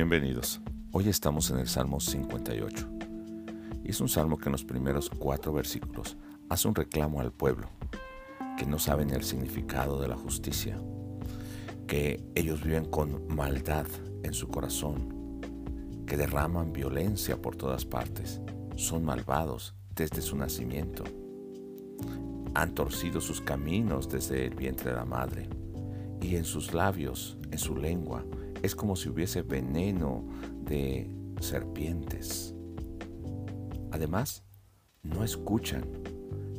Bienvenidos. Hoy estamos en el Salmo 58. Y es un salmo que en los primeros cuatro versículos hace un reclamo al pueblo, que no saben el significado de la justicia, que ellos viven con maldad en su corazón, que derraman violencia por todas partes, son malvados desde su nacimiento, han torcido sus caminos desde el vientre de la madre, y en sus labios, en su lengua, es como si hubiese veneno de serpientes. Además, no escuchan,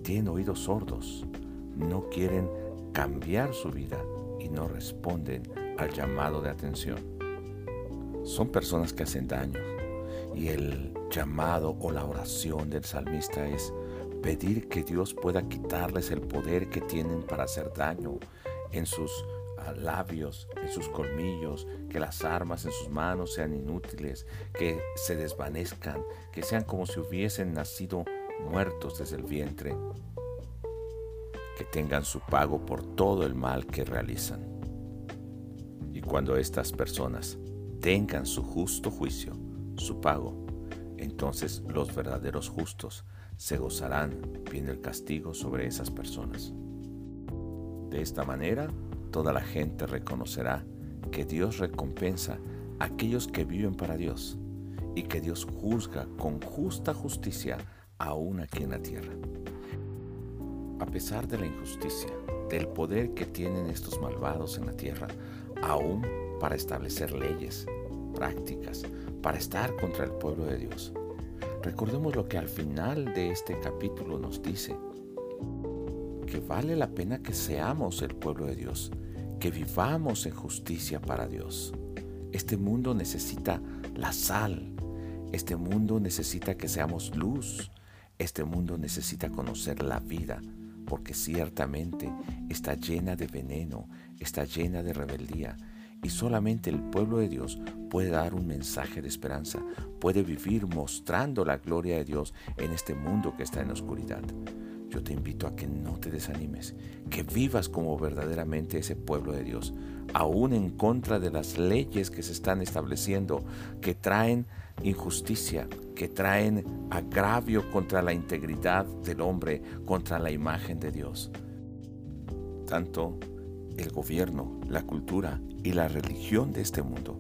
tienen oídos sordos, no quieren cambiar su vida y no responden al llamado de atención. Son personas que hacen daño y el llamado o la oración del salmista es pedir que Dios pueda quitarles el poder que tienen para hacer daño en sus labios, en sus colmillos, que las armas en sus manos sean inútiles, que se desvanezcan, que sean como si hubiesen nacido muertos desde el vientre, que tengan su pago por todo el mal que realizan. Y cuando estas personas tengan su justo juicio, su pago, entonces los verdaderos justos se gozarán viendo el castigo sobre esas personas. De esta manera, toda la gente reconocerá que Dios recompensa a aquellos que viven para Dios y que Dios juzga con justa justicia aún aquí en la tierra. A pesar de la injusticia, del poder que tienen estos malvados en la tierra, aún para establecer leyes, prácticas, para estar contra el pueblo de Dios. Recordemos lo que al final de este capítulo nos dice que vale la pena que seamos el pueblo de Dios, que vivamos en justicia para Dios. Este mundo necesita la sal, este mundo necesita que seamos luz, este mundo necesita conocer la vida, porque ciertamente está llena de veneno, está llena de rebeldía, y solamente el pueblo de Dios puede dar un mensaje de esperanza, puede vivir mostrando la gloria de Dios en este mundo que está en oscuridad yo te invito a que no te desanimes, que vivas como verdaderamente ese pueblo de Dios, aún en contra de las leyes que se están estableciendo, que traen injusticia, que traen agravio contra la integridad del hombre, contra la imagen de Dios. Tanto el gobierno, la cultura y la religión de este mundo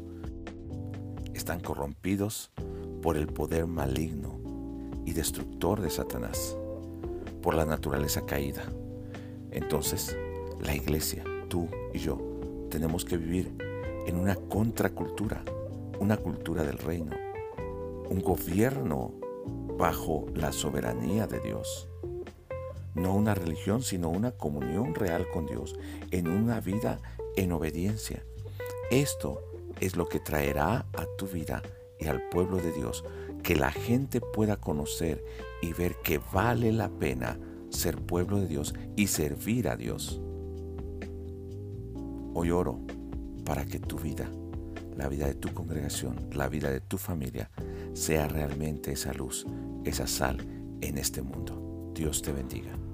están corrompidos por el poder maligno y destructor de Satanás por la naturaleza caída. Entonces, la iglesia, tú y yo, tenemos que vivir en una contracultura, una cultura del reino, un gobierno bajo la soberanía de Dios. No una religión, sino una comunión real con Dios, en una vida en obediencia. Esto es lo que traerá a tu vida y al pueblo de Dios que la gente pueda conocer y ver que vale la pena ser pueblo de Dios y servir a Dios. Hoy oro para que tu vida, la vida de tu congregación, la vida de tu familia, sea realmente esa luz, esa sal en este mundo. Dios te bendiga.